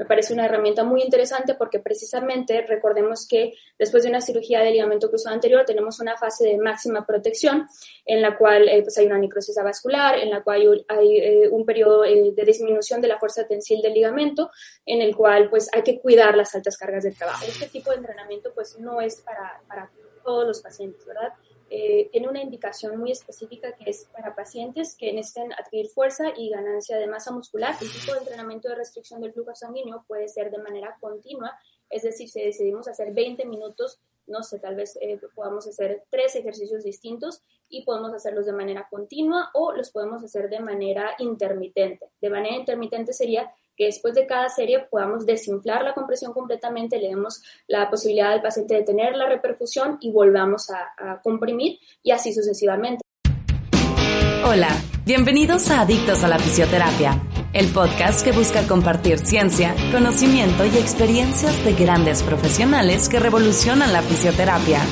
me parece una herramienta muy interesante porque precisamente recordemos que después de una cirugía de ligamento cruzado anterior tenemos una fase de máxima protección en la cual eh, pues hay una necrosis vascular, en la cual hay eh, un periodo eh, de disminución de la fuerza tensil del ligamento, en el cual pues hay que cuidar las altas cargas de trabajo. Este tipo de entrenamiento pues no es para, para todos los pacientes, ¿verdad? Eh, tiene una indicación muy específica que es para pacientes que necesiten adquirir fuerza y ganancia de masa muscular. El tipo de entrenamiento de restricción del flujo sanguíneo puede ser de manera continua, es decir, si decidimos hacer 20 minutos, no sé, tal vez eh, podamos hacer tres ejercicios distintos y podemos hacerlos de manera continua o los podemos hacer de manera intermitente. De manera intermitente sería que después de cada serie podamos desinflar la compresión completamente, le demos la posibilidad al paciente de tener la repercusión y volvamos a, a comprimir y así sucesivamente. Hola, bienvenidos a Adictos a la Fisioterapia, el podcast que busca compartir ciencia, conocimiento y experiencias de grandes profesionales que revolucionan la fisioterapia.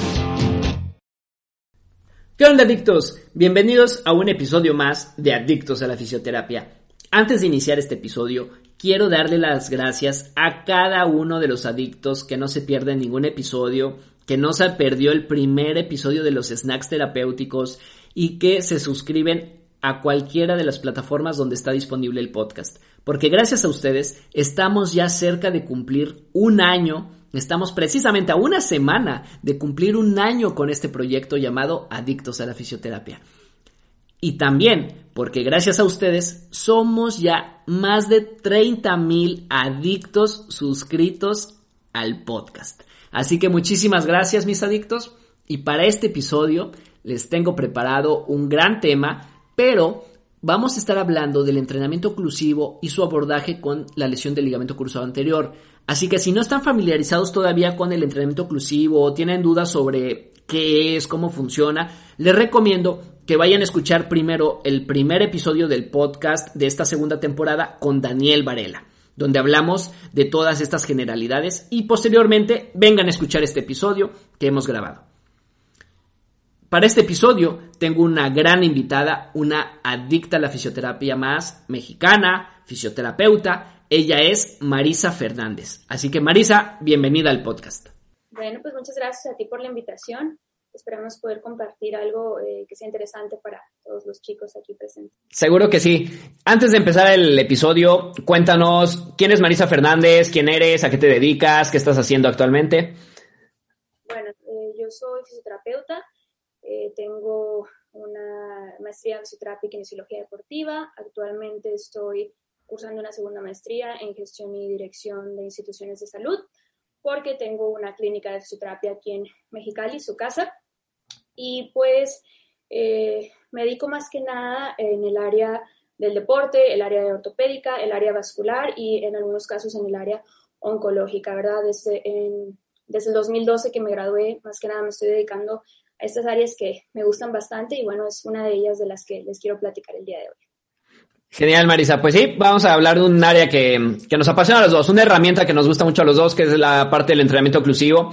¿Qué onda, adictos? Bienvenidos a un episodio más de Adictos a la Fisioterapia. Antes de iniciar este episodio, quiero darle las gracias a cada uno de los adictos que no se pierden ningún episodio, que no se perdió el primer episodio de los snacks terapéuticos y que se suscriben a cualquiera de las plataformas donde está disponible el podcast. Porque gracias a ustedes estamos ya cerca de cumplir un año, estamos precisamente a una semana de cumplir un año con este proyecto llamado Adictos a la Fisioterapia. Y también porque gracias a ustedes somos ya más de 30 mil adictos suscritos al podcast. Así que muchísimas gracias mis adictos y para este episodio les tengo preparado un gran tema, pero vamos a estar hablando del entrenamiento oclusivo y su abordaje con la lesión del ligamento cruzado anterior. Así que si no están familiarizados todavía con el entrenamiento oclusivo o tienen dudas sobre qué es, cómo funciona, les recomiendo que vayan a escuchar primero el primer episodio del podcast de esta segunda temporada con Daniel Varela, donde hablamos de todas estas generalidades y posteriormente vengan a escuchar este episodio que hemos grabado. Para este episodio tengo una gran invitada, una adicta a la fisioterapia más mexicana, fisioterapeuta. Ella es Marisa Fernández. Así que Marisa, bienvenida al podcast. Bueno, pues muchas gracias a ti por la invitación esperamos poder compartir algo eh, que sea interesante para todos los chicos aquí presentes. Seguro que sí. Antes de empezar el episodio, cuéntanos quién es Marisa Fernández, quién eres, a qué te dedicas, qué estás haciendo actualmente. Bueno, eh, yo soy fisioterapeuta, eh, tengo una maestría en fisioterapia y kinesiología deportiva, actualmente estoy cursando una segunda maestría en gestión y dirección de instituciones de salud porque tengo una clínica de fisioterapia aquí en Mexicali, su casa, y pues eh, me dedico más que nada en el área del deporte, el área de ortopédica, el área vascular y en algunos casos en el área oncológica, ¿verdad? Desde, desde el 2012 que me gradué, más que nada me estoy dedicando a estas áreas que me gustan bastante y bueno, es una de ellas de las que les quiero platicar el día de hoy. Genial, Marisa. Pues sí, vamos a hablar de un área que, que, nos apasiona a los dos, una herramienta que nos gusta mucho a los dos, que es la parte del entrenamiento inclusivo.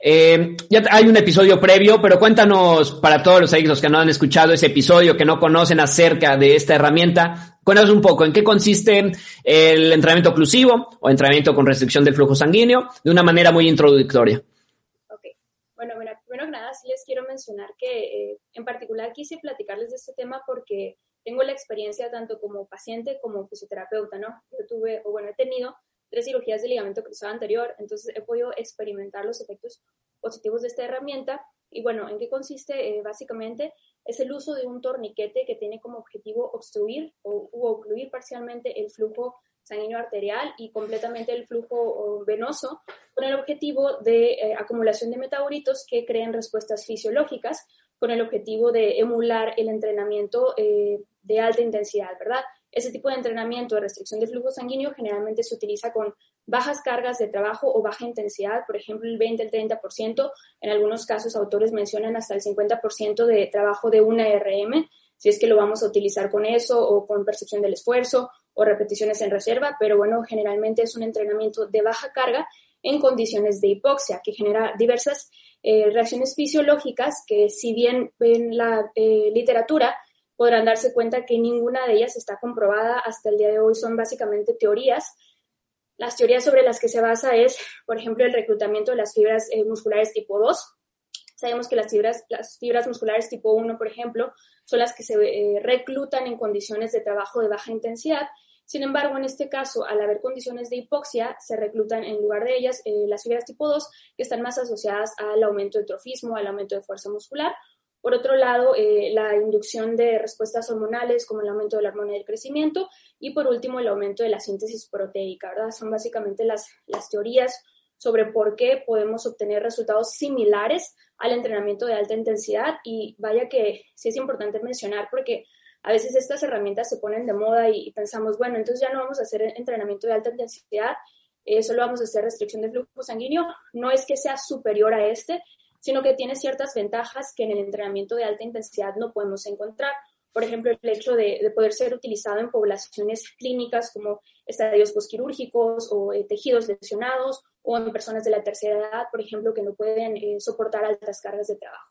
Eh, ya hay un episodio previo, pero cuéntanos para todos los que no han escuchado ese episodio, que no conocen acerca de esta herramienta, cuéntanos un poco en qué consiste el entrenamiento oclusivo o entrenamiento con restricción del flujo sanguíneo de una manera muy introductoria. Ok, bueno, mira, primero que nada, sí les quiero mencionar que eh, en particular quise platicarles de este tema porque tengo la experiencia tanto como paciente como fisioterapeuta, ¿no? Yo tuve, o bueno, he tenido tres cirugías de ligamento cruzado anterior, entonces he podido experimentar los efectos positivos de esta herramienta. Y bueno, ¿en qué consiste? Eh, básicamente es el uso de un torniquete que tiene como objetivo obstruir o ocluir parcialmente el flujo sanguíneo arterial y completamente el flujo venoso con el objetivo de eh, acumulación de metabolitos que creen respuestas fisiológicas con el objetivo de emular el entrenamiento eh, de alta intensidad, ¿verdad? ese tipo de entrenamiento de restricción de flujo sanguíneo generalmente se utiliza con bajas cargas de trabajo o baja intensidad, por ejemplo, el 20, el 30%. En algunos casos, autores mencionan hasta el 50% de trabajo de una RM, si es que lo vamos a utilizar con eso o con percepción del esfuerzo o repeticiones en reserva, pero bueno, generalmente es un entrenamiento de baja carga en condiciones de hipoxia, que genera diversas eh, reacciones fisiológicas que si bien en la eh, literatura podrán darse cuenta que ninguna de ellas está comprobada hasta el día de hoy, son básicamente teorías. Las teorías sobre las que se basa es, por ejemplo, el reclutamiento de las fibras eh, musculares tipo 2. Sabemos que las fibras, las fibras musculares tipo 1, por ejemplo, son las que se reclutan en condiciones de trabajo de baja intensidad sin embargo, en este caso, al haber condiciones de hipoxia, se reclutan en lugar de ellas eh, las fibras tipo 2, que están más asociadas al aumento de trofismo, al aumento de fuerza muscular. Por otro lado, eh, la inducción de respuestas hormonales, como el aumento de la hormona del crecimiento, y por último, el aumento de la síntesis proteica, ¿verdad? Son básicamente las, las teorías sobre por qué podemos obtener resultados similares al entrenamiento de alta intensidad. Y vaya que sí es importante mencionar porque a veces estas herramientas se ponen de moda y, pensamos, bueno, entonces ya no vamos a hacer entrenamiento de alta intensidad, eh, solo vamos a hacer restricción de flujo sanguíneo. No es que sea superior a este, sino que tiene ciertas ventajas que en el entrenamiento de alta intensidad no podemos encontrar. Por ejemplo, el hecho de, poder ser utilizado en poblaciones clínicas como estadios posquirúrgicos o eh, tejidos lesionados o en personas de la tercera edad, por ejemplo, que no pueden eh, soportar altas cargas de trabajo.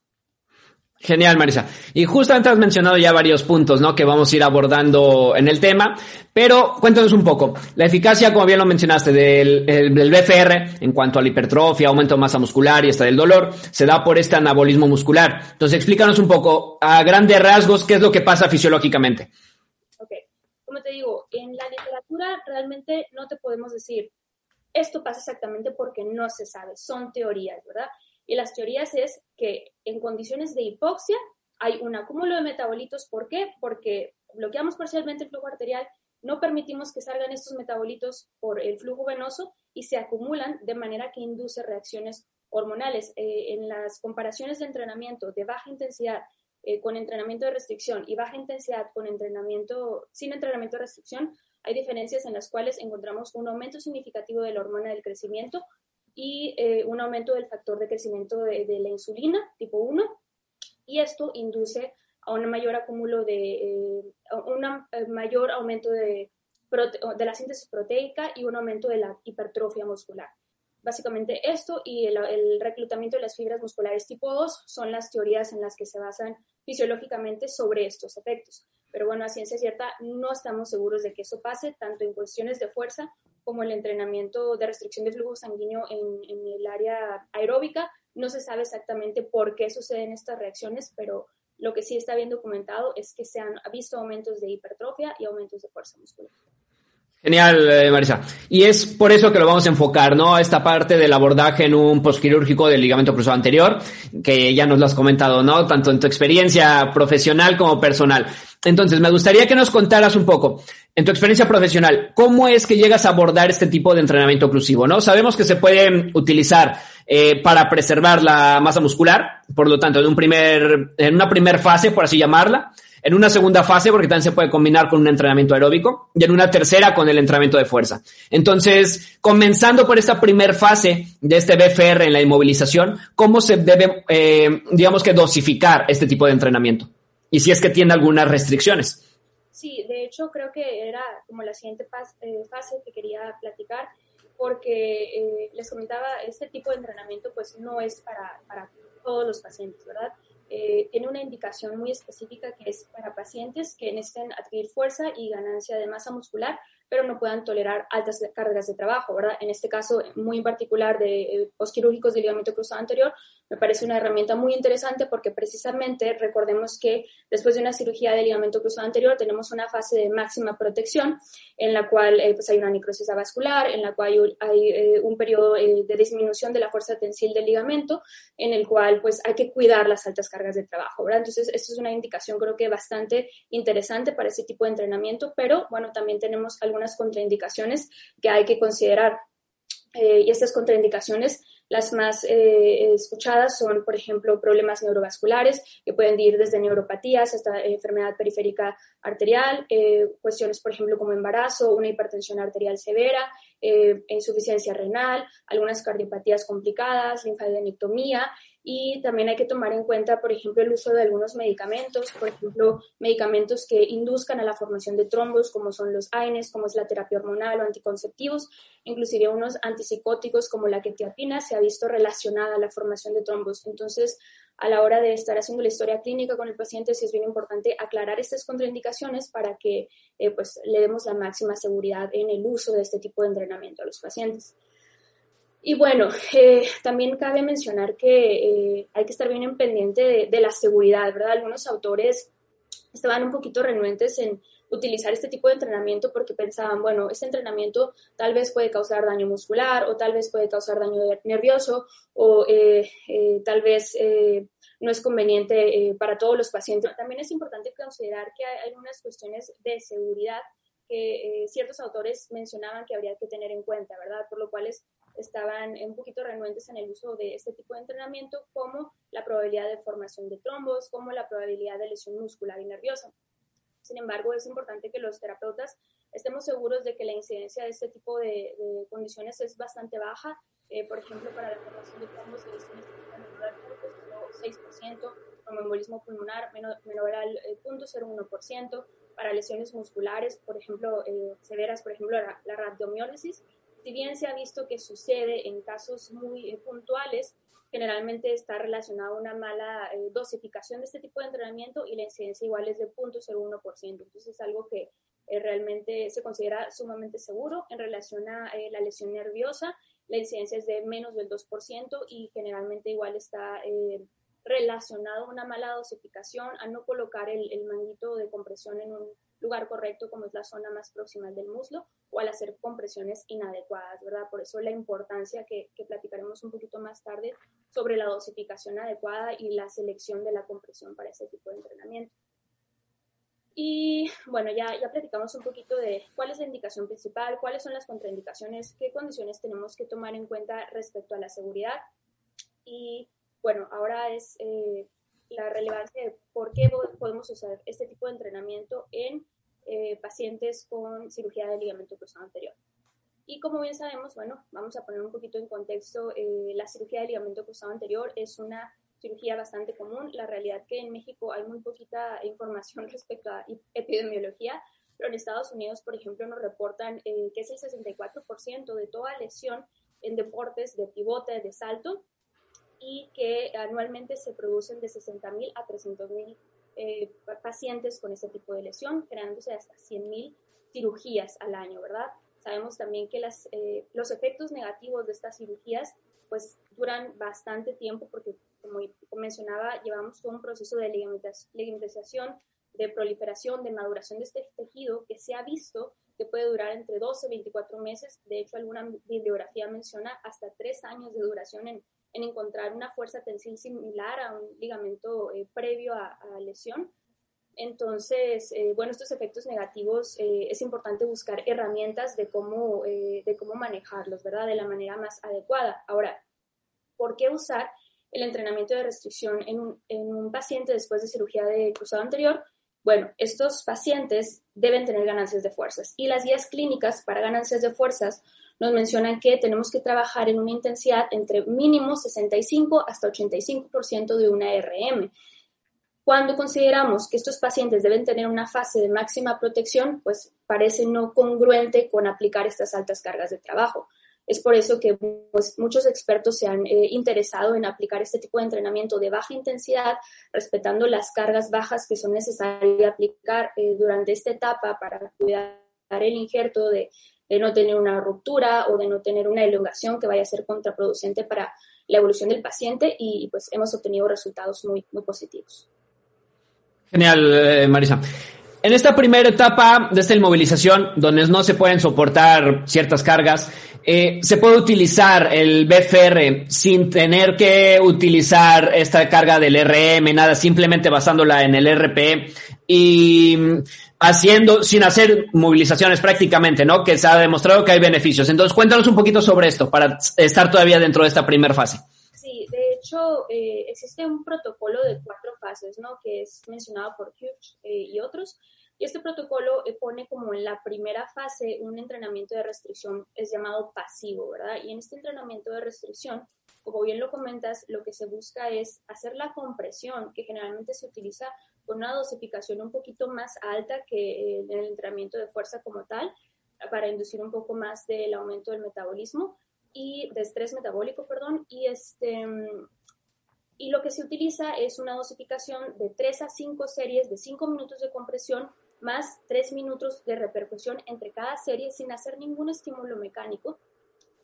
Genial, Marisa. Y justamente has mencionado ya varios puntos, ¿no? Que vamos a ir abordando en el tema, pero cuéntanos un poco. La eficacia, como bien lo mencionaste, del, BFR en cuanto a la hipertrofia, aumento de masa muscular y hasta del dolor, se da por este anabolismo muscular. Entonces, explícanos un poco, a grandes rasgos, qué es lo que pasa fisiológicamente. Ok. Como te digo, en la literatura realmente no te podemos decir esto pasa exactamente porque no se sabe, son teorías, ¿verdad? Y las teorías es que en condiciones de hipoxia hay un acúmulo de metabolitos. ¿Por qué? Porque bloqueamos parcialmente el flujo arterial, no permitimos que salgan estos metabolitos por el flujo venoso y se acumulan de manera que induce reacciones hormonales. Eh, en las comparaciones de entrenamiento de baja intensidad eh, con entrenamiento de restricción y baja intensidad con entrenamiento sin entrenamiento de restricción, hay diferencias en las cuales encontramos un aumento significativo de la hormona del crecimiento, y eh, un aumento del factor de crecimiento de, la insulina tipo 1 y esto induce a un mayor acúmulo de, eh, un eh, mayor aumento de, de la síntesis proteica y un aumento de la hipertrofia muscular. Básicamente esto y el, el, reclutamiento de las fibras musculares tipo 2 son las teorías en las que se basan fisiológicamente sobre estos efectos. Pero bueno, a ciencia cierta no estamos seguros de que eso pase, tanto en cuestiones de fuerza como el entrenamiento de restricción de flujo sanguíneo en, el área aeróbica. No se sabe exactamente por qué suceden estas reacciones, pero lo que sí está bien documentado es que se han visto aumentos de hipertrofia y aumentos de fuerza muscular. Genial, eh, Marisa. Y es por eso que lo vamos a enfocar, ¿no? Esta parte del abordaje en un posquirúrgico del ligamento cruzado anterior, que ya nos lo has comentado, ¿no? Tanto en tu experiencia profesional como personal. Entonces, me gustaría que nos contaras un poco, en tu experiencia profesional, cómo es que llegas a abordar este tipo de entrenamiento oclusivo, ¿no? Sabemos que se puede utilizar eh, para preservar la masa muscular, por lo tanto, en un primer, en una primera fase, por así llamarla, en una segunda fase, porque también se puede combinar con un entrenamiento aeróbico, y en una tercera con el entrenamiento de fuerza. Entonces, comenzando por esta primera fase de este BFR en la inmovilización, ¿cómo se debe, eh, digamos que, dosificar este tipo de entrenamiento? Y si es que tiene algunas restricciones. Sí, de hecho creo que era como la siguiente eh, fase que quería platicar, porque eh, les comentaba, este tipo de entrenamiento pues no es para, para todos los pacientes, ¿verdad? Eh, tiene una indicación muy específica que es para pacientes que necesiten adquirir fuerza y ganancia de masa muscular, pero no puedan tolerar altas cargas de trabajo, ¿verdad? En este caso, muy en particular de eh, posquirúrgicos de ligamento cruzado anterior, me parece una herramienta muy interesante porque precisamente recordemos que después de una cirugía de ligamento cruzado anterior tenemos una fase de máxima protección en la cual eh, pues hay una necrosis vascular, en la cual hay eh, un periodo de disminución de la fuerza tensil del ligamento, en el cual pues hay que cuidar las altas cargas de trabajo, ¿verdad? Entonces, esto es una indicación creo que bastante interesante para ese tipo de entrenamiento, pero bueno, también tenemos algo contraindicaciones que hay que considerar. Eh, y estas contraindicaciones Las más eh, escuchadas son, por ejemplo, problemas neurovasculares, que pueden ir desde neuropatías hasta enfermedad periférica arterial, eh, cuestiones, por ejemplo, como embarazo, una hipertensión arterial severa, eh, insuficiencia renal, algunas cardiopatías complicadas, linfadenectomía y también hay que tomar en cuenta, por ejemplo, el uso de algunos medicamentos, por ejemplo, medicamentos que induzcan a la formación de trombos, como son los AINES, como es la terapia hormonal o anticonceptivos, inclusive unos antipsicóticos como la quetiapina se ha visto relacionada a la formación de trombos. Entonces, a la hora de estar haciendo la historia clínica con el paciente, sí es bien importante aclarar estas contraindicaciones para que eh, pues, le demos la máxima seguridad en el uso de este tipo de entrenamiento a los pacientes. Y bueno, eh, también cabe mencionar que eh, hay que estar bien en pendiente de, la seguridad, ¿verdad? Algunos autores estaban un poquito renuentes en utilizar este tipo de entrenamiento porque pensaban, bueno, este entrenamiento tal vez puede causar daño muscular o tal vez puede causar daño nervioso o eh, tal vez no es conveniente para todos los pacientes. También es importante considerar que hay algunas cuestiones de seguridad que ciertos autores mencionaban que habría que tener en cuenta, ¿verdad? Por lo cual es estaban un poquito renuentes en el uso de este tipo de entrenamiento, como la probabilidad de formación de trombos, como la probabilidad de lesión muscular y nerviosa. Sin embargo, es importante que los terapeutas estemos seguros de que la incidencia de este tipo de, condiciones es bastante baja. Eh, por ejemplo, para la formación de trombos y lesiones muscular, pues, solo 6%, como embolismo pulmonar menor, menor al 0.01%, eh, para lesiones musculares, por ejemplo, eh, severas, por ejemplo, la, la si bien se ha visto que sucede en casos muy eh, puntuales, generalmente está relacionado a una mala eh, dosificación de este tipo de entrenamiento y la incidencia igual es de 0.01%. Entonces es algo que eh, realmente se considera sumamente seguro en relación a la lesión nerviosa. La incidencia es de menos del 2% y generalmente igual está relacionado a una mala dosificación, a no colocar el, el manguito de compresión en un lugar correcto como es la zona más próxima del muslo o al hacer compresiones inadecuadas, ¿verdad? Por eso la importancia que, que platicaremos un poquito más tarde sobre la dosificación adecuada y la selección de la compresión para ese tipo de entrenamiento. Y bueno, ya, ya platicamos un poquito de cuál es la indicación principal, cuáles son las contraindicaciones, qué condiciones tenemos que tomar en cuenta respecto a la seguridad. Y bueno, ahora es eh, la relevancia de por qué podemos usar este tipo de entrenamiento en eh, pacientes con cirugía de ligamento cruzado anterior. Y como bien sabemos, bueno, vamos a poner un poquito en contexto, eh, la cirugía de ligamento cruzado anterior es una cirugía bastante común. La realidad que en México hay muy poquita información respecto a epidemiología, pero en Estados Unidos, por ejemplo, nos reportan eh, que es el 64% de toda lesión en deportes de pivote, de salto, y que anualmente se producen de 60.000 a 300.000 eh, pacientes con este tipo de lesión, creándose hasta 100.000 cirugías al año, ¿verdad? Sabemos también que las, eh, los efectos negativos de estas cirugías pues duran bastante tiempo porque, como mencionaba, llevamos todo un proceso de ligamentación, de proliferación, de maduración de este tejido que se ha visto que puede durar entre 12 y 24 meses. De hecho, alguna bibliografía menciona hasta tres años de duración en, en encontrar una fuerza tensil similar a un ligamento eh, previo a, la lesión. Entonces, eh, bueno, estos efectos negativos eh, es importante buscar herramientas de cómo, de cómo manejarlos, ¿verdad? De la manera más adecuada. Ahora, ¿por qué usar el entrenamiento de restricción en en un paciente después de cirugía de cruzado anterior? Bueno, estos pacientes deben tener ganancias de fuerzas y las guías clínicas para ganancias de fuerzas nos mencionan que tenemos que trabajar en una intensidad entre mínimo 65 hasta 85% de una RM. Cuando consideramos que estos pacientes deben tener una fase de máxima protección, pues parece no congruente con aplicar estas altas cargas de trabajo. Es por eso que pues, muchos expertos se han eh, interesado en aplicar este tipo de entrenamiento de baja intensidad, respetando las cargas bajas que son necesarias aplicar eh, durante esta etapa para cuidar el injerto de de no tener una ruptura o de no tener una elongación que vaya a ser contraproducente para la evolución del paciente y pues hemos obtenido resultados muy, muy positivos. Genial, eh, Marisa. En esta primera etapa de esta inmovilización, donde no se pueden soportar ciertas cargas, eh, se puede utilizar el BFR sin tener que utilizar esta carga del RM, nada, simplemente basándola en el RP. Y haciendo, sin hacer movilizaciones prácticamente, ¿no? Que se ha demostrado que hay beneficios. Entonces, cuéntanos un poquito sobre esto para estar todavía dentro de esta primera fase. Sí, de hecho, eh, existe un protocolo de cuatro fases, ¿no? Que es mencionado por Hughes eh, y otros. Y este protocolo eh, pone como en la primera fase un entrenamiento de restricción, es llamado pasivo, ¿verdad? Y en este entrenamiento de restricción, como bien lo comentas, lo que se busca es hacer la compresión, que generalmente se utiliza con una dosificación un poquito más alta que en el entrenamiento de fuerza como tal, para inducir un poco más del aumento del metabolismo y de estrés metabólico, perdón, y este y lo que se utiliza es una dosificación de 3 a 5 series de 5 minutos de compresión más 3 minutos de repercusión entre cada serie sin hacer ningún estímulo mecánico.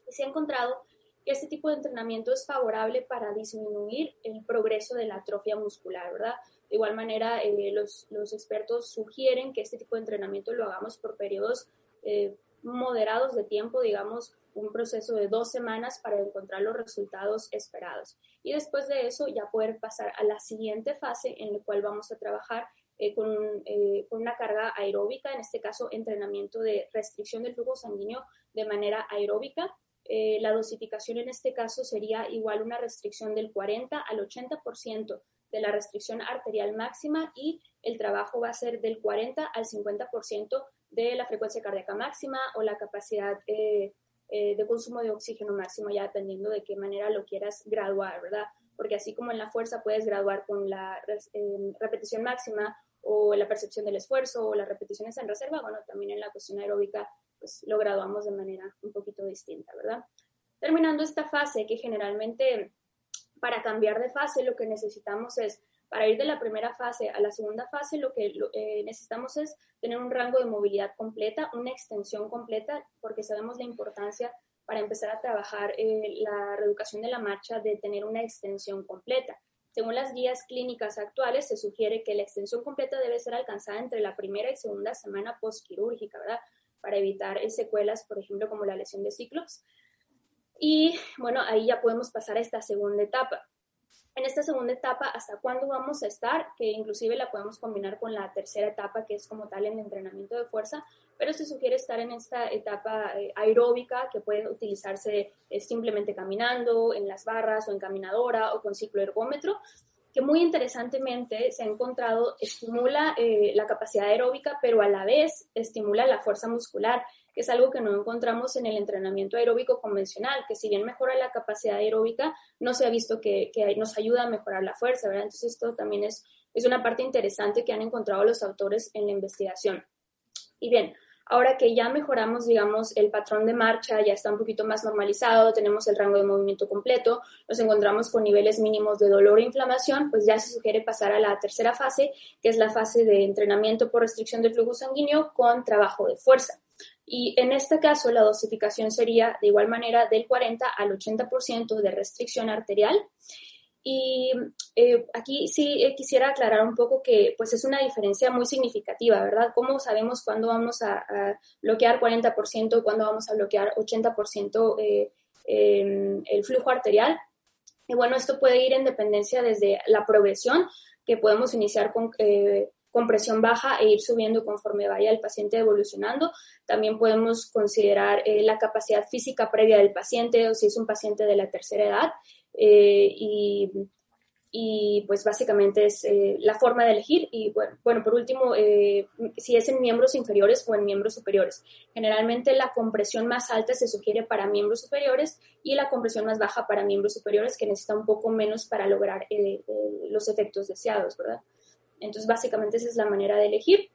Y se ha encontrado que este tipo de entrenamiento es favorable para disminuir el progreso de la atrofia muscular, ¿verdad? De igual manera, eh, los, los, expertos sugieren que este tipo de entrenamiento lo hagamos por periodos eh, moderados de tiempo, digamos, un proceso de dos semanas para encontrar los resultados esperados. Y después de eso ya poder pasar a la siguiente fase en la cual vamos a trabajar eh, con, con, una carga aeróbica, en este caso entrenamiento de restricción del flujo sanguíneo de manera aeróbica. la dosificación en este caso sería igual una restricción del 40 al 80% de la restricción arterial máxima y el trabajo va a ser del 40 al 50% de la frecuencia cardíaca máxima o la capacidad eh, eh, de consumo de oxígeno máximo, ya dependiendo de qué manera lo quieras graduar, ¿verdad? Porque así como en la fuerza puedes graduar con la repetición máxima o la percepción del esfuerzo o las repeticiones en reserva, bueno, también en la cuestión aeróbica pues lo graduamos de manera un poquito distinta, ¿verdad? Terminando esta fase que generalmente para cambiar de fase lo que necesitamos es, para ir de la primera fase a la segunda fase, lo que eh, necesitamos es tener un rango de movilidad completa, una extensión completa, porque sabemos la importancia para empezar a trabajar eh, la reeducación de la marcha de tener una extensión completa. Según las guías clínicas actuales, se sugiere que la extensión completa debe ser alcanzada entre la primera y segunda semana postquirúrgica, ¿verdad? Para evitar secuelas, por ejemplo, como la lesión de ciclos. Y bueno, ahí ya podemos pasar a esta segunda etapa. En esta segunda etapa, ¿hasta cuándo vamos a estar? Que inclusive la podemos combinar con la tercera etapa, que es como tal el entrenamiento de fuerza, pero se sugiere estar en esta etapa eh, aeróbica que puede utilizarse eh, simplemente caminando, en las barras o en caminadora o con ciclo ergómetro que muy interesantemente se ha encontrado estimula eh, la capacidad aeróbica, pero a la vez estimula la fuerza muscular que es algo que no encontramos en el entrenamiento aeróbico convencional, que si bien mejora la capacidad aeróbica, no se ha visto que, nos ayuda a mejorar la fuerza, ¿verdad? Entonces esto también es, es una parte interesante que han encontrado los autores en la investigación. Y bien, Ahora que ya mejoramos, digamos, el patrón de marcha, ya está un poquito más normalizado, tenemos el rango de movimiento completo, nos encontramos con niveles mínimos de dolor e inflamación, pues ya se sugiere pasar a la tercera fase, que es la fase de entrenamiento por restricción del flujo sanguíneo con trabajo de fuerza. Y en este caso, la dosificación sería de igual manera del 40 al 80% de restricción arterial. Y eh, aquí sí eh, quisiera aclarar un poco que pues es una diferencia muy significativa, ¿verdad? ¿Cómo sabemos cuándo vamos a, bloquear 40%, cuándo vamos a bloquear 80% eh, el flujo arterial? Y bueno, esto puede ir en dependencia desde la progresión, que podemos iniciar con con presión baja e ir subiendo conforme vaya el paciente evolucionando. También podemos considerar eh, la capacidad física previa del paciente o si es un paciente de la tercera edad. Eh, y, y, pues básicamente es eh, la forma de elegir. Y bueno, bueno por último, si es en miembros inferiores o en miembros superiores. Generalmente la compresión más alta se sugiere para miembros superiores y la compresión más baja para miembros superiores que necesita un poco menos para lograr los efectos deseados, ¿verdad? Entonces, básicamente esa es la manera de elegir.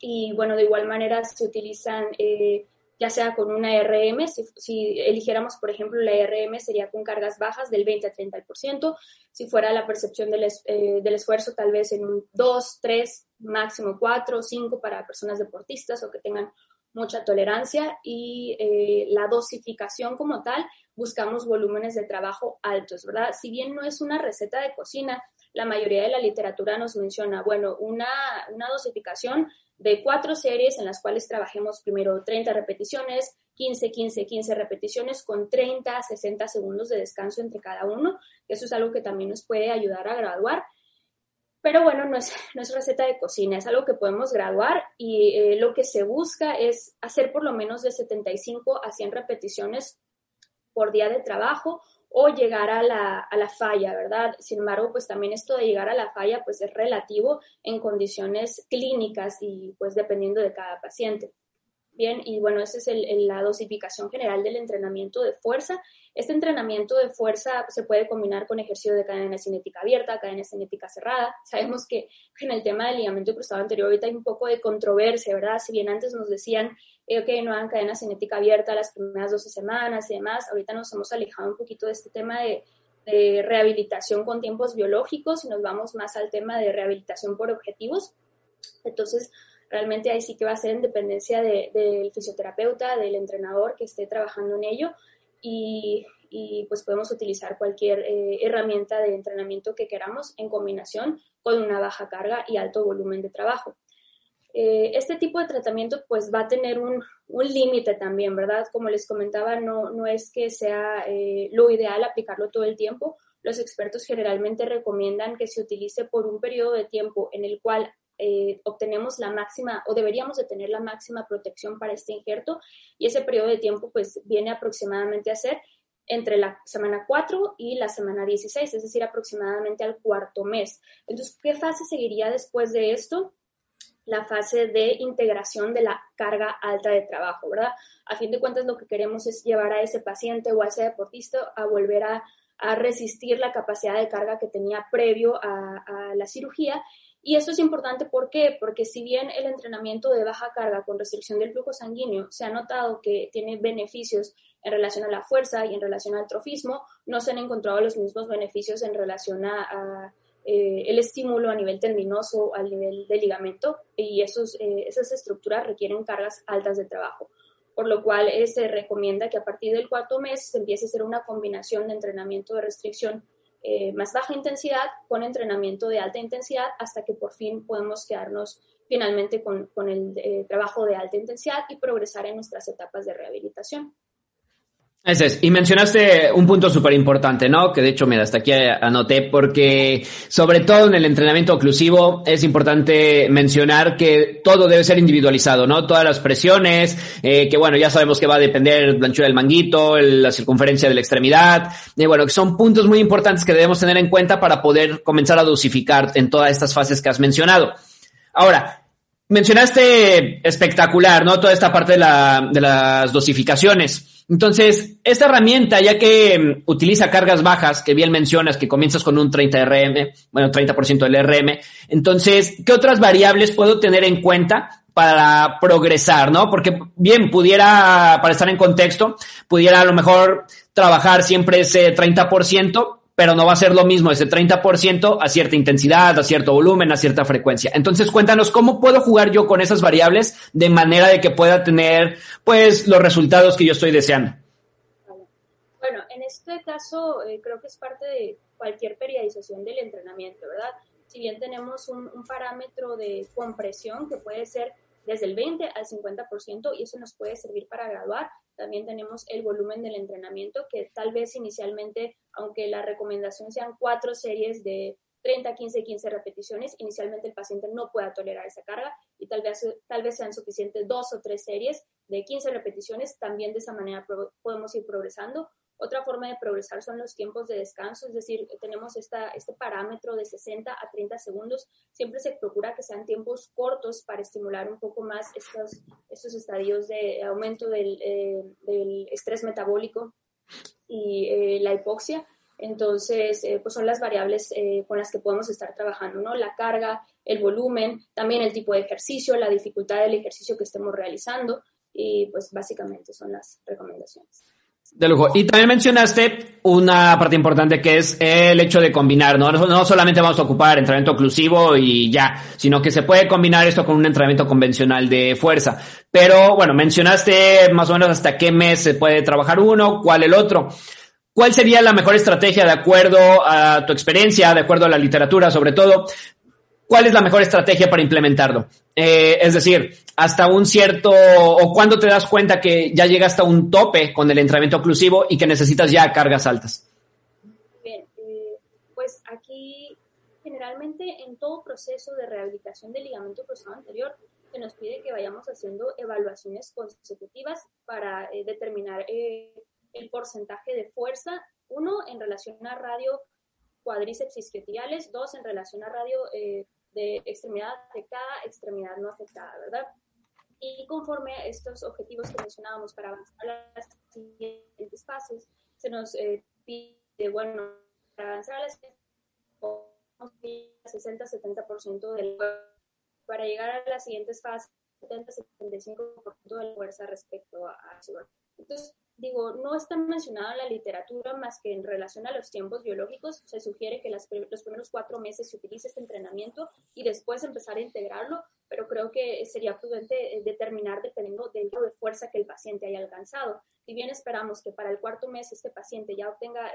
Y bueno, de igual manera se utilizan, eh, ya sea con una RM, si, eligiéramos, por ejemplo, la RM sería con cargas bajas del 20 a 30%. Si fuera la percepción del, eh, del esfuerzo, tal vez en un 2, 3, máximo 4 o 5 para personas deportistas o que tengan mucha tolerancia y eh, la dosificación como tal, buscamos volúmenes de trabajo altos, ¿verdad? Si bien no es una receta de cocina, la mayoría de la literatura nos menciona, bueno, una, una dosificación de cuatro series en las cuales trabajemos primero 30 repeticiones, 15, 15, 15 repeticiones con 30, 60 segundos de descanso entre cada uno. Eso es algo que también nos puede ayudar a graduar. Pero bueno, no es, no es receta de cocina, es algo que podemos graduar y eh, lo que se busca es hacer por lo menos de 75 a 100 repeticiones por día de trabajo o llegar a la, a la, falla, ¿verdad? Sin embargo, pues también esto de llegar a la falla pues es relativo en condiciones clínicas y pues dependiendo de cada paciente. Bien, y bueno, esa es el, la dosificación general del entrenamiento de fuerza. Este entrenamiento de fuerza se puede combinar con ejercicio de cadena cinética abierta, cadena cinética cerrada. Sabemos que en el tema del ligamento cruzado anterior ahorita hay un poco de controversia, ¿verdad? Si bien antes nos decían eh, que no hagan cadena cinética abierta las primeras 12 semanas y demás, ahorita nos hemos alejado un poquito de este tema de, de rehabilitación con tiempos biológicos y nos vamos más al tema de rehabilitación por objetivos. Entonces, realmente ahí sí que va a ser en dependencia del fisioterapeuta, del entrenador que esté trabajando en ello y, pues podemos utilizar cualquier eh, herramienta de entrenamiento que queramos en combinación con una baja carga y alto volumen de trabajo. Eh, este tipo de tratamiento pues va a tener un, límite también, ¿verdad? Como les comentaba, no, no es que sea eh, lo ideal aplicarlo todo el tiempo. Los expertos generalmente recomiendan que se utilice por un periodo de tiempo en el cual eh, obtenemos la máxima o deberíamos de tener la máxima protección para este injerto y ese periodo de tiempo pues viene aproximadamente a ser entre la semana 4 y la semana 16, es decir, aproximadamente al cuarto mes. Entonces, ¿qué fase seguiría después de esto? La fase de integración de la carga alta de trabajo, ¿verdad? A fin de cuentas, lo que queremos es llevar a ese paciente o a ese deportista a volver a, resistir la capacidad de carga que tenía previo a, a la cirugía y eso es importante, ¿por? Porque si bien el entrenamiento de baja carga con restricción del flujo sanguíneo se ha notado que tiene beneficios en relación a la fuerza y en relación al trofismo, no se han encontrado los mismos beneficios en relación a, eh, el estímulo a nivel tendinoso, al nivel de ligamento, y esos, eh, esas estructuras requieren cargas altas de trabajo. Por lo cual eh, se recomienda que a partir del cuarto mes se empiece a hacer una combinación de entrenamiento de restricción más baja intensidad con entrenamiento de alta intensidad hasta que por fin podemos quedarnos finalmente con, con el trabajo de alta intensidad y progresar en nuestras etapas de rehabilitación. Ese es. Y mencionaste un punto súper importante, ¿no? Que de hecho, mira, hasta aquí anoté, porque sobre todo en el entrenamiento oclusivo es importante mencionar que todo debe ser individualizado, ¿no? Todas las presiones, eh, que bueno, ya sabemos que va a depender la anchura del manguito, la circunferencia de la extremidad, y bueno, que son puntos muy importantes que debemos tener en cuenta para poder comenzar a dosificar en todas estas fases que has mencionado. Ahora, mencionaste espectacular, ¿no? Toda esta parte de, la, de las dosificaciones. Entonces, esta herramienta, ya que mm, utiliza cargas bajas, que bien mencionas, que comienzas con un 30 RM, bueno, 30% del RM, entonces, ¿qué otras variables puedo tener en cuenta para progresar, no? Porque bien, pudiera, para estar en contexto, pudiera a lo mejor trabajar siempre ese 30%, pero no va a ser lo mismo ese 30% a cierta intensidad, a cierto volumen, a cierta frecuencia. Entonces, cuéntanos cómo puedo jugar yo con esas variables de manera de que pueda tener, pues, los resultados que yo estoy deseando. Bueno, en este caso eh, creo que es parte de cualquier periodización del entrenamiento, ¿verdad? Si bien tenemos un, un parámetro de compresión que puede ser desde el 20 al 50% y eso nos puede servir para graduar. También tenemos el volumen del entrenamiento que tal vez inicialmente, aunque la recomendación sean cuatro series de 30, 15, 15 repeticiones, inicialmente el paciente no pueda tolerar esa carga y tal vez, tal vez sean suficientes dos o tres series de 15 repeticiones. También de esa manera podemos ir progresando otra forma de progresar son los tiempos de descanso, es decir, tenemos esta, este parámetro de 60 a 30 segundos. Siempre se procura que sean tiempos cortos para estimular un poco más estos, estos estadios de aumento del, eh, del estrés metabólico y eh, la hipoxia. Entonces, eh, pues son las variables con las que podemos estar trabajando, ¿no? La carga, el volumen, también el tipo de ejercicio, la dificultad del ejercicio que estemos realizando y pues básicamente son las recomendaciones. De lujo. Y también mencionaste una parte importante que es el hecho de combinar, ¿no? No solamente vamos a ocupar entrenamiento oclusivo y ya, sino que se puede combinar esto con un entrenamiento convencional de fuerza. Pero bueno, mencionaste más o menos hasta qué mes se puede trabajar uno, cuál el otro. ¿Cuál sería la mejor estrategia de acuerdo a tu experiencia, de acuerdo a la literatura sobre todo, ¿cuál es la mejor estrategia para implementarlo? Eh, es decir, hasta un cierto, o cuando te das cuenta que ya llega hasta un tope con el entrenamiento oclusivo y que necesitas ya cargas altas. Bien, eh, pues aquí generalmente en todo proceso de rehabilitación del ligamento cruzado anterior se nos pide que vayamos haciendo evaluaciones consecutivas para eh, determinar eh, el porcentaje de fuerza, uno en relación a radio cuádriceps isquiotibiales, dos en relación a radio eh, de extremidad afectada, extremidad no afectada, ¿verdad? Y conforme a estos objetivos que mencionábamos para avanzar a las siguientes fases, se nos pide, bueno, para avanzar a las 60-70% del para llegar a las siguientes fases, 70-75% de la fuerza respecto a, a Entonces, digo, no está mencionado en la literatura más que en relación a los tiempos biológicos. Se sugiere que las, los primeros cuatro meses se utilice este entrenamiento y después empezar a integrarlo, pero creo que sería prudente eh, determinar dependiendo del grado de fuerza que el paciente haya alcanzado. Si bien esperamos que para el cuarto mes este paciente ya obtenga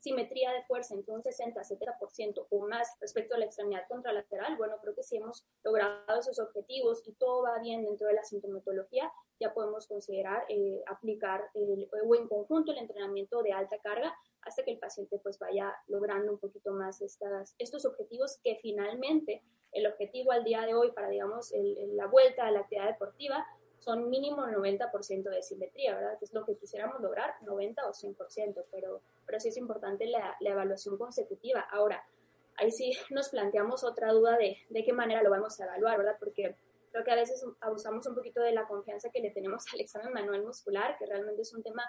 simetría de fuerza entre un 60-70% o más respecto a la extremidad contralateral, bueno, creo que si hemos logrado esos objetivos y todo va bien dentro de la sintomatología, ya podemos considerar eh, aplicar el, o en conjunto el entrenamiento de alta carga hasta que el paciente pues vaya logrando un poquito más estas, estos objetivos que finalmente el objetivo al día de hoy para, digamos, la vuelta a la actividad deportiva son mínimo 90% de simetría, ¿verdad? Que es lo que quisiéramos lograr, 90 o 100%, pero, pero sí es importante la, la evaluación consecutiva. Ahora, ahí sí nos planteamos otra duda de, de qué manera lo vamos a evaluar, ¿verdad? Porque creo que a veces abusamos un poquito de la confianza que le tenemos al examen manual muscular, que realmente es un tema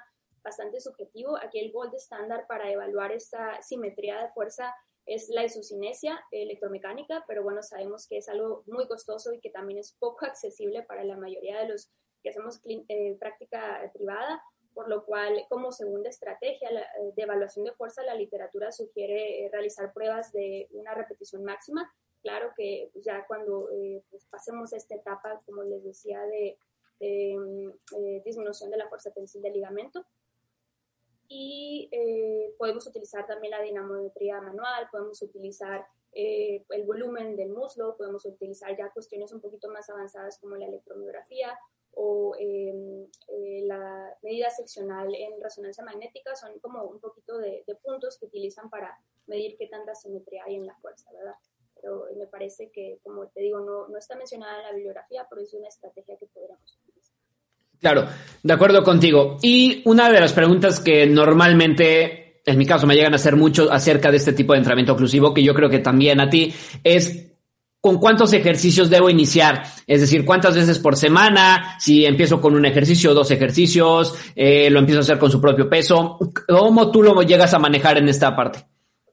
bastante subjetivo. Aquí el gold estándar para evaluar esta simetría de fuerza es la isocinesia electromecánica, pero bueno, sabemos que es algo muy costoso y que también es poco accesible para la mayoría de los que hacemos eh, práctica privada, por lo cual como segunda estrategia de evaluación de fuerza, la literatura sugiere eh, realizar pruebas de una repetición máxima. Claro que pues, ya cuando eh, pues, pasemos esta etapa, como les decía, de, de mm, disminución de la fuerza tensil del ligamento, y eh, podemos utilizar también la dinamometría manual, podemos utilizar eh, el volumen del muslo, podemos utilizar ya cuestiones un poquito más avanzadas como la electromiografía o em, eh, la medida seccional en resonancia magnética, son como un poquito de, de, puntos que utilizan para medir qué tanta simetría hay en la fuerza, ¿verdad? Pero me parece que, como te digo, no, no está mencionada en la bibliografía, pero es una estrategia que podríamos utilizar. Claro, de acuerdo contigo. Y una de las preguntas que normalmente, en mi caso, me llegan a hacer mucho acerca de este tipo de entrenamiento oclusivo, que yo creo que también a ti, es con cuántos ejercicios debo iniciar. Es decir, cuántas veces por semana, si empiezo con un ejercicio, dos ejercicios, eh, lo empiezo a hacer con su propio peso. ¿Cómo tú lo llegas a manejar en esta parte?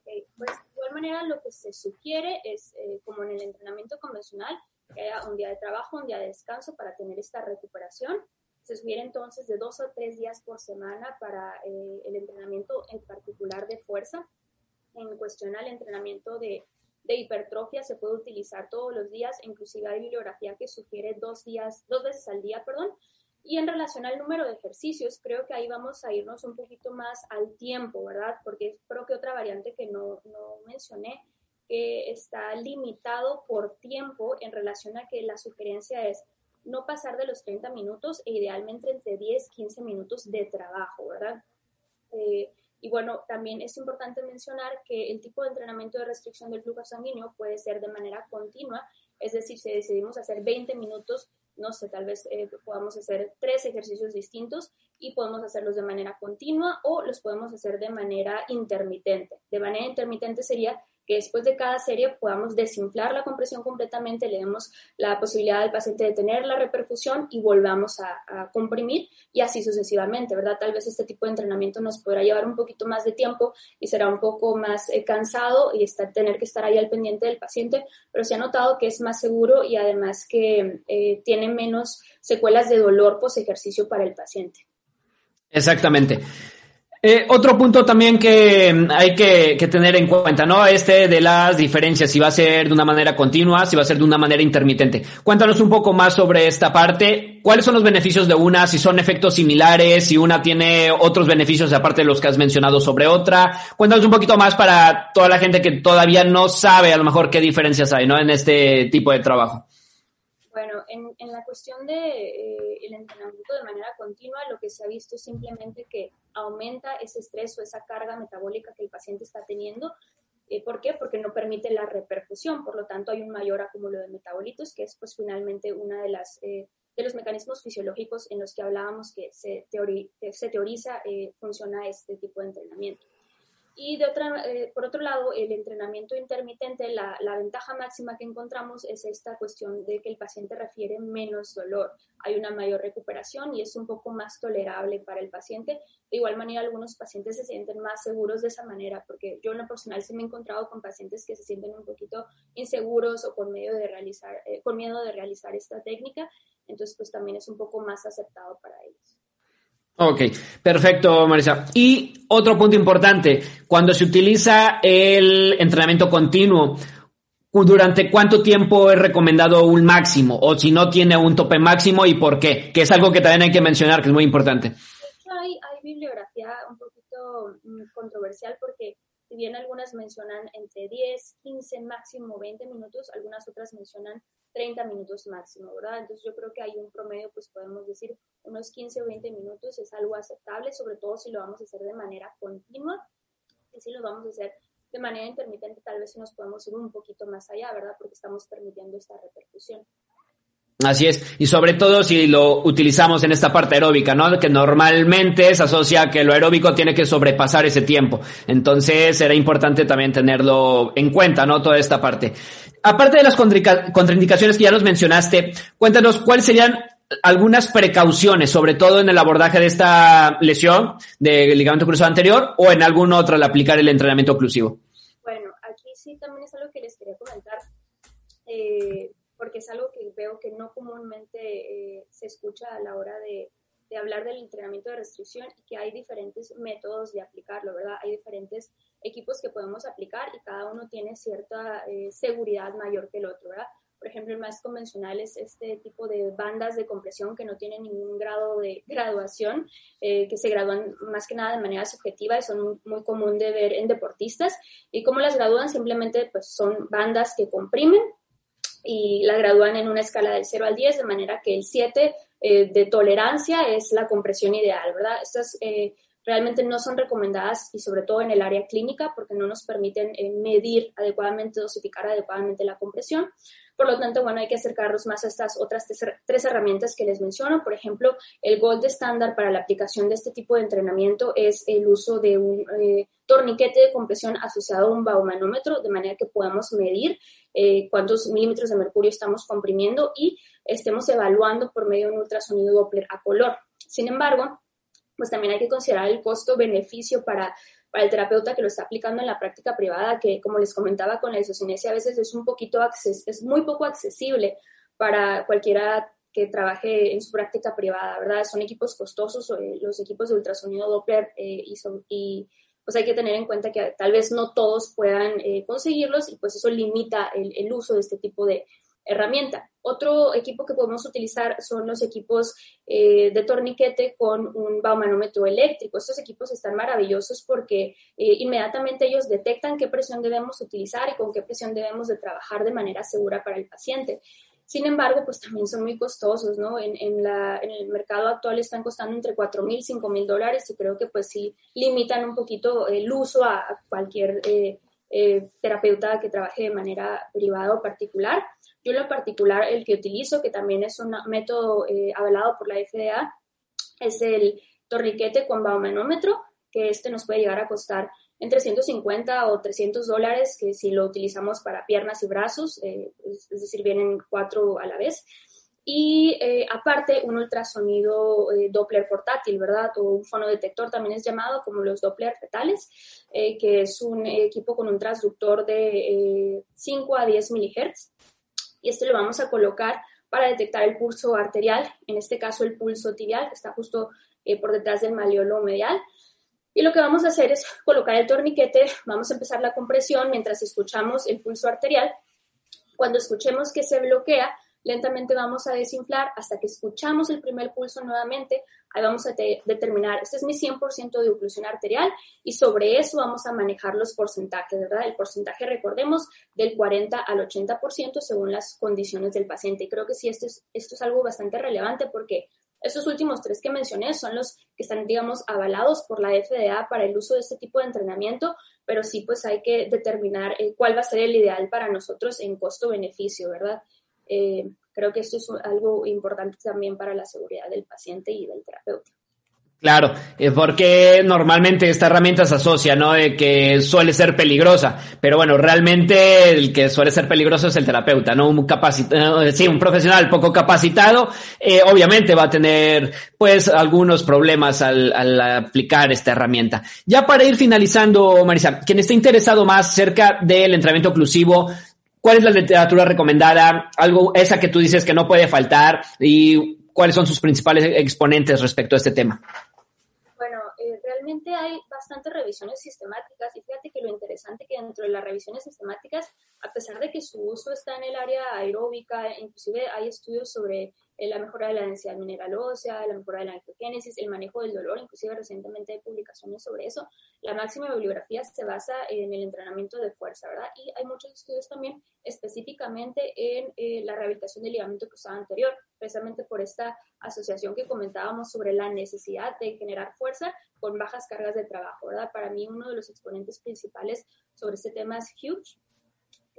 Pues de igual manera lo que se sugiere es, eh, como en el entrenamiento convencional, que haya un día de trabajo, un día de descanso para tener esta recuperación se sugiere entonces de dos o tres días por semana para eh, el entrenamiento en particular de fuerza. En cuestión al entrenamiento de, de, hipertrofia se puede utilizar todos los días, inclusive hay bibliografía que sugiere dos días, dos veces al día, perdón. Y en relación al número de ejercicios, creo que ahí vamos a irnos un poquito más al tiempo, ¿verdad? Porque creo que otra variante que no, no mencioné, que está limitado por tiempo en relación a que la sugerencia es no pasar de los 30 minutos e idealmente entre 10 15 minutos de trabajo, ¿verdad? Eh, y bueno, también es importante mencionar que el tipo de entrenamiento de restricción del flujo sanguíneo puede ser de manera continua, es decir, si decidimos hacer 20 minutos, no sé, tal vez eh, podamos hacer tres ejercicios distintos y podemos hacerlos de manera continua o los podemos hacer de manera intermitente. De manera intermitente sería que después de cada serie podamos desinflar la compresión completamente, le demos la posibilidad al paciente de tener la repercusión y volvamos a, comprimir y así sucesivamente, ¿verdad? Tal vez este tipo de entrenamiento nos podrá llevar un poquito más de tiempo y será un poco más eh, cansado y estar, tener que estar ahí al pendiente del paciente, pero se ha notado que es más seguro y además que eh, tiene menos secuelas de dolor post ejercicio para el paciente. Exactamente. Eh, otro punto también que mm, hay que, que, tener en cuenta, ¿no? Este de las diferencias, si va a ser de una manera continua, si va a ser de una manera intermitente. Cuéntanos un poco más sobre esta parte. ¿Cuáles son los beneficios de una? Si son efectos similares, si una tiene otros beneficios aparte de los que has mencionado sobre otra. Cuéntanos un poquito más para toda la gente que todavía no sabe a lo mejor qué diferencias hay, ¿no? En este tipo de trabajo. Bueno, en, en la cuestión de eh, el entrenamiento de manera continua, lo que se ha visto es simplemente que aumenta ese estrés o esa carga metabólica que el paciente está teniendo. ¿Por qué? Porque no permite la repercusión, por lo tanto hay un mayor acúmulo de metabolitos, que es pues finalmente una de las de los mecanismos fisiológicos en los que hablábamos que se, se teoriza funciona este tipo de entrenamiento. Y de otra, eh, por otro lado, el entrenamiento intermitente, la, la, ventaja máxima que encontramos es esta cuestión de que el paciente refiere menos dolor, hay una mayor recuperación y es un poco más tolerable para el paciente. De igual manera, algunos pacientes se sienten más seguros de esa manera, porque yo en lo personal sí me he encontrado con pacientes que se sienten un poquito inseguros o con, medio de realizar, eh, con miedo de realizar esta técnica, entonces pues también es un poco más aceptado para ellos. Ok, perfecto, Marisa. Y otro punto importante, cuando se utiliza el entrenamiento continuo, ¿durante cuánto tiempo es recomendado un máximo? O si no tiene un tope máximo y por qué? Que es algo que también hay que mencionar, que es muy importante. Hay, bibliografía un poquito mm, controversial porque si bien algunas mencionan entre 10, 15, máximo 20 minutos, algunas otras mencionan 30 minutos máximo, ¿verdad? Entonces yo creo que hay un promedio, pues podemos decir unos 15 o 20 minutos es algo aceptable, sobre todo si lo vamos a hacer de manera continua y si lo vamos a hacer de manera intermitente, tal vez nos podemos ir un poquito más allá, ¿verdad? Porque estamos permitiendo esta repercusión. Así es, y sobre todo si lo utilizamos en esta parte aeróbica, ¿no? Que normalmente se asocia que lo aeróbico tiene que sobrepasar ese tiempo. Entonces será importante también tenerlo en cuenta, ¿no? Toda esta parte. Aparte de las contraindicaciones que ya nos mencionaste, cuéntanos cuáles serían algunas precauciones, sobre todo en el abordaje de esta lesión de ligamento cruzado anterior o en algún otro al aplicar el entrenamiento oclusivo. Bueno, aquí sí también es algo que les quería comentar. Eh, porque es algo que veo que no comúnmente eh, se escucha a la hora de, hablar del entrenamiento de restricción y que hay diferentes métodos de aplicarlo, ¿verdad? Hay diferentes equipos que podemos aplicar y cada uno tiene cierta eh, seguridad mayor que el otro, ¿verdad? Por ejemplo, el más convencional es este tipo de bandas de compresión que no tienen ningún grado de graduación, eh, que se gradúan más que nada de manera subjetiva y son muy, muy, común de ver en deportistas. ¿Y cómo las gradúan? Simplemente pues, son bandas que comprimen y la gradúan en una escala del 0 al 10, de manera que el 7 eh, de tolerancia es la compresión ideal, ¿verdad? Estas eh, realmente no son recomendadas y sobre todo en el área clínica porque no nos permiten eh, medir adecuadamente, dosificar adecuadamente la compresión. Por lo tanto, bueno, hay que acercarnos más a estas otras tres herramientas que les menciono. Por ejemplo, el gold estándar para la aplicación de este tipo de entrenamiento es el uso de un eh, torniquete de compresión asociado a un baumanómetro, de manera que podamos medir eh, cuántos milímetros de mercurio estamos comprimiendo y estemos evaluando por medio de un ultrasonido Doppler a color. Sin embargo, pues también hay que considerar el costo-beneficio para para el terapeuta que lo está aplicando en la práctica privada, que como les comentaba con la isocinesia, a veces es un poquito, es muy poco accesible para cualquiera que trabaje en su práctica privada, ¿verdad? Son equipos costosos, eh, los equipos de ultrasonido Doppler eh, y, y, pues hay que tener en cuenta que tal vez no todos puedan eh, conseguirlos y pues eso limita el uso de este tipo de, herramienta. Otro equipo que podemos utilizar son los equipos eh, de torniquete con un baumanómetro eléctrico. Estos equipos están maravillosos porque eh, inmediatamente ellos detectan qué presión debemos utilizar y con qué presión debemos de trabajar de manera segura para el paciente. Sin embargo, pues también son muy costosos, ¿no? En, el mercado actual están costando entre 4 mil, 5 mil dólares y creo que pues sí limitan un poquito el uso a, cualquier eh, terapeuta que trabaje de manera privada o particular. Yo en lo particular, el que utilizo, que también es un método eh, avalado por la FDA, es el torniquete con baumanómetro, que este nos puede llegar a costar entre 150 o 300 dólares, que si lo utilizamos para piernas y brazos, eh, es, decir, vienen cuatro a la vez. Y eh, aparte, un ultrasonido Doppler portátil, ¿verdad? O un fonodetector también es llamado, como los Doppler fetales, que es un equipo con un transductor de 5 a 10 milihertz y este lo vamos a colocar para detectar el pulso arterial, en este caso el pulso tibial, que está justo eh, por detrás del maleolo medial. Y lo que vamos a hacer es colocar el torniquete, vamos a empezar la compresión mientras escuchamos el pulso arterial. Cuando escuchemos que se bloquea, lentamente vamos a desinflar hasta que escuchamos el primer pulso nuevamente. Ahí vamos a determinar, este es mi 100% de oclusión arterial y sobre eso vamos a manejar los porcentajes, ¿verdad? El porcentaje, recordemos, del 40 al 80% según las condiciones del paciente. Y creo que sí, esto es, esto es algo bastante relevante porque Estos últimos tres que mencioné son los que están, digamos, avalados por la FDA para el uso de este tipo de entrenamiento, pero sí, pues hay que determinar eh, cuál va a ser el ideal para nosotros en costo-beneficio, ¿verdad? Eh, creo que esto es algo importante también para la seguridad del paciente y del terapeuta. Claro, es porque normalmente esta herramienta se asocia, ¿no? De que suele ser peligrosa, pero bueno, realmente el que suele ser peligroso es el terapeuta, ¿no? Un capacitado, eh, sí, un profesional poco capacitado, eh, obviamente va a tener, pues, algunos problemas al, al, aplicar esta herramienta. Ya para ir finalizando, Marisa, quien esté interesado más acerca del entrenamiento oclusivo, ¿cuál es la literatura recomendada? Algo, esa que tú dices que no puede faltar y cuáles son sus principales exponentes respecto a este tema realmente hay bastantes revisiones sistemáticas y fíjate que lo interesante que dentro de las revisiones sistemáticas, a pesar de que su uso está en el área aeróbica, inclusive hay estudios sobre eh, la mejora de la densidad mineral ósea, la mejora de la nitrogénesis, el manejo del dolor, inclusive recientemente hay publicaciones sobre eso. La máxima bibliografía se basa en el entrenamiento de fuerza, ¿verdad? Y hay muchos estudios también específicamente en eh, la rehabilitación del ligamento cruzado anterior, precisamente por esta asociación que comentábamos sobre la necesidad de generar fuerza con bajas cargas de trabajo, ¿verdad? Para mí uno de los exponentes principales sobre este tema es Hughes,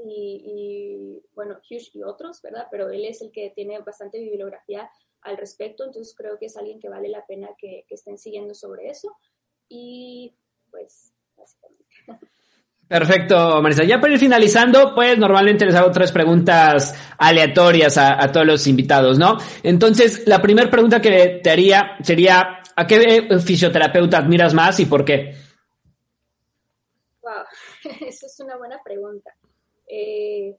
y, bueno, Hughes y otros, ¿verdad? Pero él es el que tiene bastante bibliografía al respecto, entonces creo que es alguien que vale la pena que, estén siguiendo sobre eso. Y pues, básicamente. Perfecto, Marisa. Ya para ir finalizando, pues normalmente les hago tres preguntas aleatorias a, a todos los invitados, ¿no? Entonces, la primera pregunta que te haría sería, ¿a qué fisioterapeuta admiras más y por qué? Wow, esa es una buena pregunta. Eh,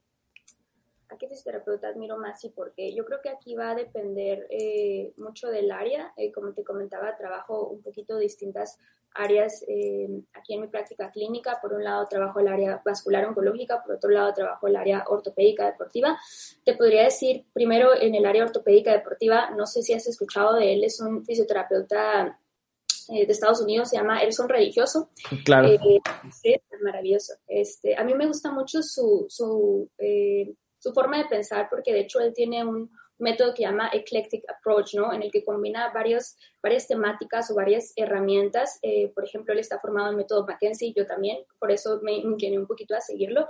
¿A qué fisioterapeuta admiro más y por qué? Yo creo que aquí va a depender eh, mucho del área. Eh, como te comentaba, trabajo un poquito distintas áreas eh, aquí en mi práctica clínica. Por un lado trabajo el área vascular oncológica, por otro lado trabajo el área ortopédica deportiva. Te podría decir primero en el área ortopédica deportiva, no sé si has escuchado de él, es un fisioterapeuta eh, de Estados Unidos, se llama Erson Religioso. Claro. Eh, es maravilloso. Este, a mí me gusta mucho su, su, eh, su forma de pensar porque de hecho él tiene un método que llama Eclectic Approach, ¿no? En el que combina varios, varias temáticas o varias herramientas. por ejemplo, él está formado en método Mackenzie, yo también, por eso me incliné un poquito a seguirlo.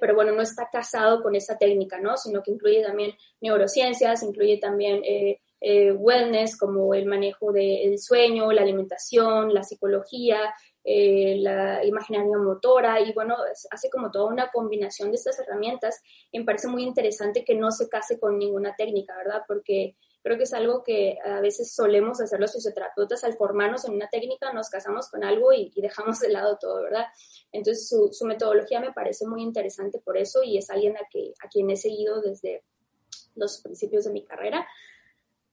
pero bueno, no está casado con esa técnica, ¿no? Sino que incluye también neurociencias, incluye también eh, wellness, como el manejo del sueño, la alimentación, la psicología, eh, la imaginaria motora y bueno, hace como toda una combinación de estas herramientas. me parece muy interesante que no se case con ninguna técnica, ¿verdad? Porque creo que es algo que a veces solemos hacer los fisioterapeutas al formarnos en una técnica, nos casamos con algo y, dejamos de lado todo, ¿verdad? Entonces su, su, metodología me parece muy interesante por eso y es alguien a, que, a quien he seguido desde los principios de mi carrera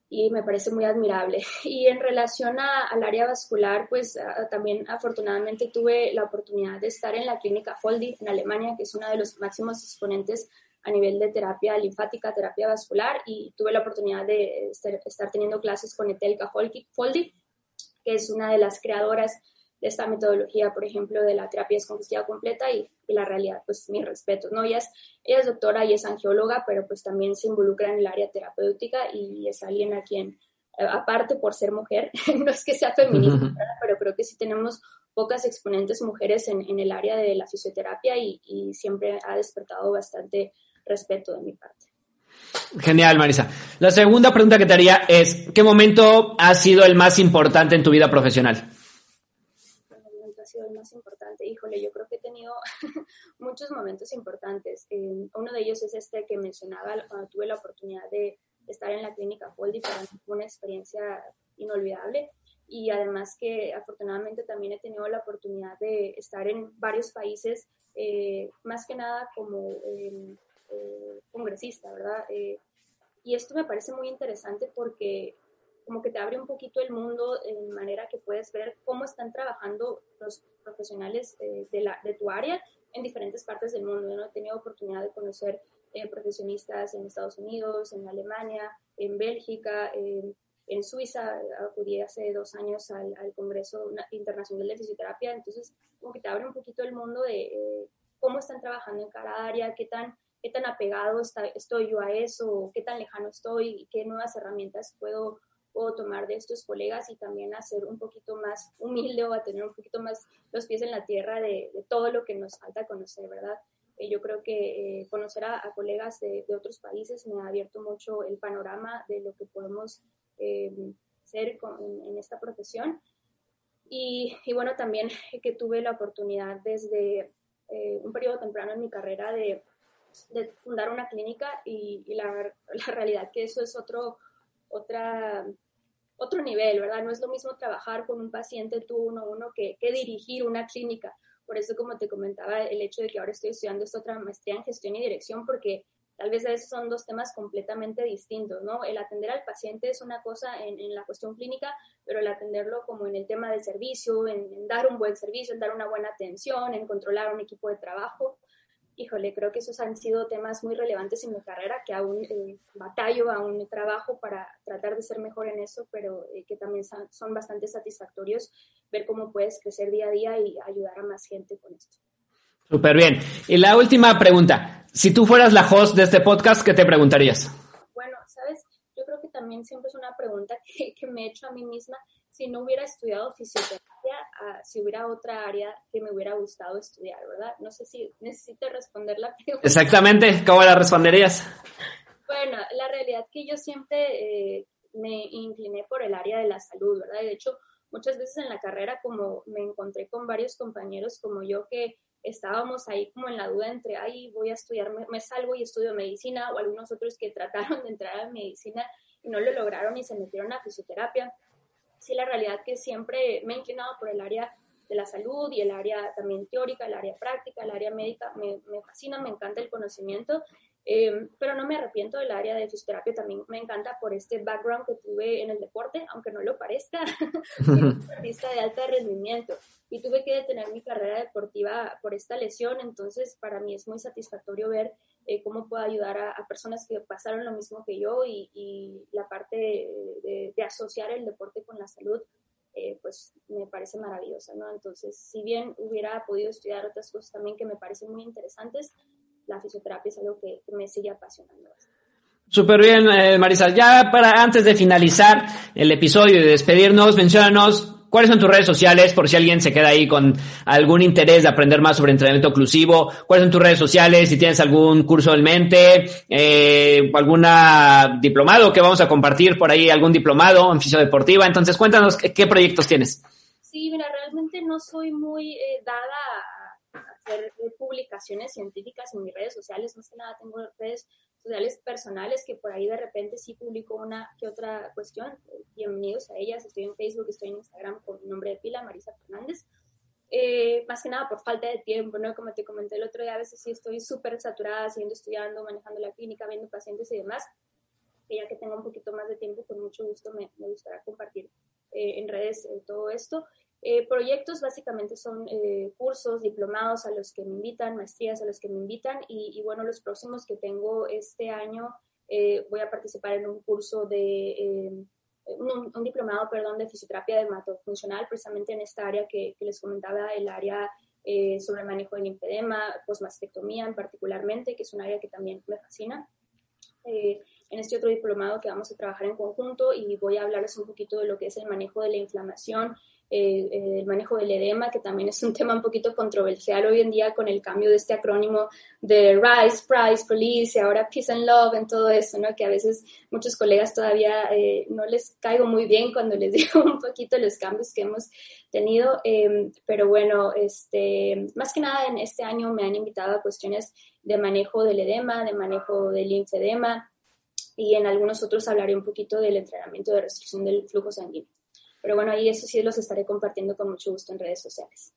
y me parece muy admirable. Y en relación al área vascular, pues también afortunadamente tuve la oportunidad de estar en la clínica Foldi en Alemania, que es uno de los máximos exponentes a nivel de terapia linfática, terapia vascular, y tuve la oportunidad de estar, teniendo clases con Etelka Foldi, que es una de las creadoras esta metodología, por ejemplo, de la terapia descongestiva completa y, la realidad, pues mi respeto, ¿no? Ella es, ella es doctora y es angióloga, pero pues también se involucra en el área terapéutica y es alguien a quien, eh, aparte por ser mujer, no es que sea feminista, pero creo que sí tenemos pocas exponentes mujeres en, en el área de la fisioterapia y, y siempre ha despertado bastante respeto de mi parte. Genial, Marisa. La segunda pregunta que te haría es, ¿qué momento ha sido el más importante en tu vida profesional? Importante? Híjole, yo creo que he tenido muchos momentos importantes. Eh, uno de ellos es este que mencionaba cuando tuve la oportunidad de estar en la clínica Foldi, para mí fue una experiencia inolvidable. Y además que afortunadamente también he tenido la oportunidad de estar en varios países, eh, más que nada como eh, congresista, ¿verdad? y esto me parece muy interesante porque como que te abre un poquito el mundo en manera que puedes ver cómo están trabajando los profesionales eh, de, la, de tu área en diferentes partes del mundo. Yo no he tenido oportunidad de conocer eh, profesionistas en Estados Unidos, en Alemania, en Bélgica, en, Suiza. Acudí hace dos años al, Congreso Internacional de Fisioterapia. Entonces, como que te abre un poquito el mundo de eh, cómo están trabajando en cada área, qué tan, qué tan apegado está, estoy yo a eso, qué tan lejano estoy qué nuevas herramientas puedo puedo tomar de estos colegas y también a ser un poquito más humilde o a tener un poquito más los pies en la tierra de, todo lo que nos falta conocer, ¿verdad? Eh, yo creo que eh, conocer a, colegas de, otros países me ha abierto mucho el panorama de lo que podemos eh, ser en, esta profesión. Y, bueno, también que tuve la oportunidad desde un periodo temprano en mi carrera de, fundar una clínica y, la, la, realidad que eso es otro, otra otro nivel, ¿verdad? No es lo mismo trabajar con un paciente tú uno a uno que, que dirigir una clínica. Por eso, como te comentaba, el hecho de que ahora estoy estudiando esta otra maestría en gestión y dirección, porque tal vez a veces son dos temas completamente distintos, ¿no? El atender al paciente es una cosa en, en la cuestión clínica, pero el atenderlo como en el tema de servicio, en, en, dar un buen servicio, en dar una buena atención, en controlar un equipo de trabajo, híjole, creo que esos han sido temas muy relevantes en mi carrera, que aún eh, batallo, aún trabajo para tratar de ser mejor en eso, pero eh, que también son, bastante satisfactorios ver cómo puedes crecer día a día y ayudar a más gente con esto. Súper bien. Y la última pregunta, si tú fueras la host de este podcast, ¿qué te preguntarías? Bueno, sabes, yo creo que también siempre es una pregunta que, que me he hecho a mí misma si no hubiera estudiado fisioterapia, ah, si hubiera otra área que me hubiera gustado estudiar, ¿verdad? No sé si necesito responder la pregunta. Exactamente, ¿cómo la responderías? Bueno, la realidad que yo siempre eh, me incliné por el área de la salud, ¿verdad? De hecho, muchas veces en la carrera, como me encontré con varios compañeros como yo que estábamos ahí como en la duda entre, ay, voy a estudiar, me, salgo y estudio medicina, o algunos otros que trataron de entrar a medicina y no lo lograron y se metieron a fisioterapia sí la realidad que siempre me he inclinado por el área de la salud y el área también teórica, el área práctica, el área médica, me, me fascina, me encanta el conocimiento, eh, pero no me arrepiento del área de fisioterapia, también me encanta por este background que tuve en el deporte, aunque no lo parezca, un deportista de alto rendimiento y tuve que detener mi carrera deportiva por esta lesión, entonces para mí es muy satisfactorio ver eh, cómo puedo ayudar a, personas que pasaron lo mismo que yo y, la parte de, asociar el deporte con la salud, eh, pues me parece maravillosa, ¿no? Entonces, si bien hubiera podido estudiar otras cosas también que me parecen muy interesantes, la fisioterapia es algo que, me sigue apasionando. Súper bien, eh, Marisa. Ya para antes de finalizar el episodio y de despedirnos, mencionanos ¿Cuáles son tus redes sociales por si alguien se queda ahí con algún interés de aprender más sobre entrenamiento oclusivo? ¿Cuáles son tus redes sociales? Si tienes algún curso en mente, eh, alguna diplomado que vamos a compartir por ahí, algún diplomado en fisiodeportiva. Entonces, cuéntanos qué, proyectos tienes. Sí, mira, realmente no soy muy eh, dada a hacer publicaciones científicas en mis redes sociales. Más que nada tengo redes sociales personales que por ahí de repente sí publico una que otra cuestión. Bienvenidos a ellas. Estoy en Facebook, estoy en Instagram con mi nombre de pila, Marisa Fernández. Eh, más que nada por falta de tiempo, ¿no? Como te comenté el otro día, a veces sí estoy súper saturada, siguiendo estudiando, manejando la clínica, viendo pacientes y demás. Y ya que tengo un poquito más de tiempo, con mucho gusto me, me gustaría compartir eh, en redes eh, todo esto. Eh, proyectos básicamente son eh, cursos, diplomados a los que me invitan, maestrías a los que me invitan y, bueno, los próximos que tengo este año eh, voy a participar en un curso de, un, diplomado, perdón, de fisioterapia dermatofuncional, precisamente en esta área que, les comentaba, el área sobre manejo del linfedema, posmastectomía en particularmente, que es un área que también me fascina. en este otro diplomado que vamos a trabajar en conjunto y voy a hablarles un poquito de lo que es el manejo de la inflamación eh, el manejo del edema, que también es un tema un poquito controversial hoy en día con el cambio de este acrónimo de RISE, Price, Police y ahora Peace and Love en todo eso, ¿no? Que a veces muchos colegas todavía eh, no les caigo muy bien cuando les digo un poquito los cambios que hemos tenido, em, pero bueno, este, más que nada en este año me han invitado a cuestiones de manejo del edema, de manejo del linfedema y en algunos otros hablaré un poquito del entrenamiento de restricción del flujo sanguíneo. Pero bueno, ahí eso sí los estaré compartiendo con mucho gusto en redes sociales.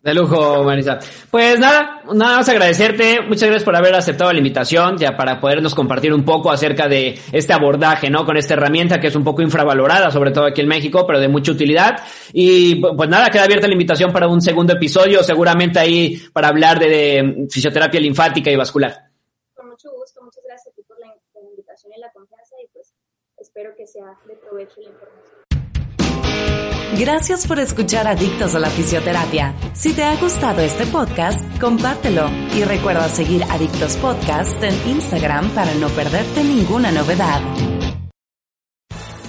De lujo, Marisa. Pues nada, nada más agradecerte. Muchas gracias por haber aceptado la invitación, ya para podernos compartir un poco acerca de este abordaje, ¿no? Con esta herramienta que es un poco infravalorada, sobre todo aquí en México, pero de mucha utilidad. Y pues nada, queda abierta la invitación para un segundo episodio, seguramente ahí para hablar de, fisioterapia linfática y vascular. Con mucho gusto, muchas gracias a ti por la, la invitación y la confianza y pues espero que sea de provecho la información. Gracias por escuchar Adictos a la Fisioterapia. Si te ha gustado este podcast, compártelo y recuerda seguir Adictos Podcast en Instagram para no perderte ninguna novedad.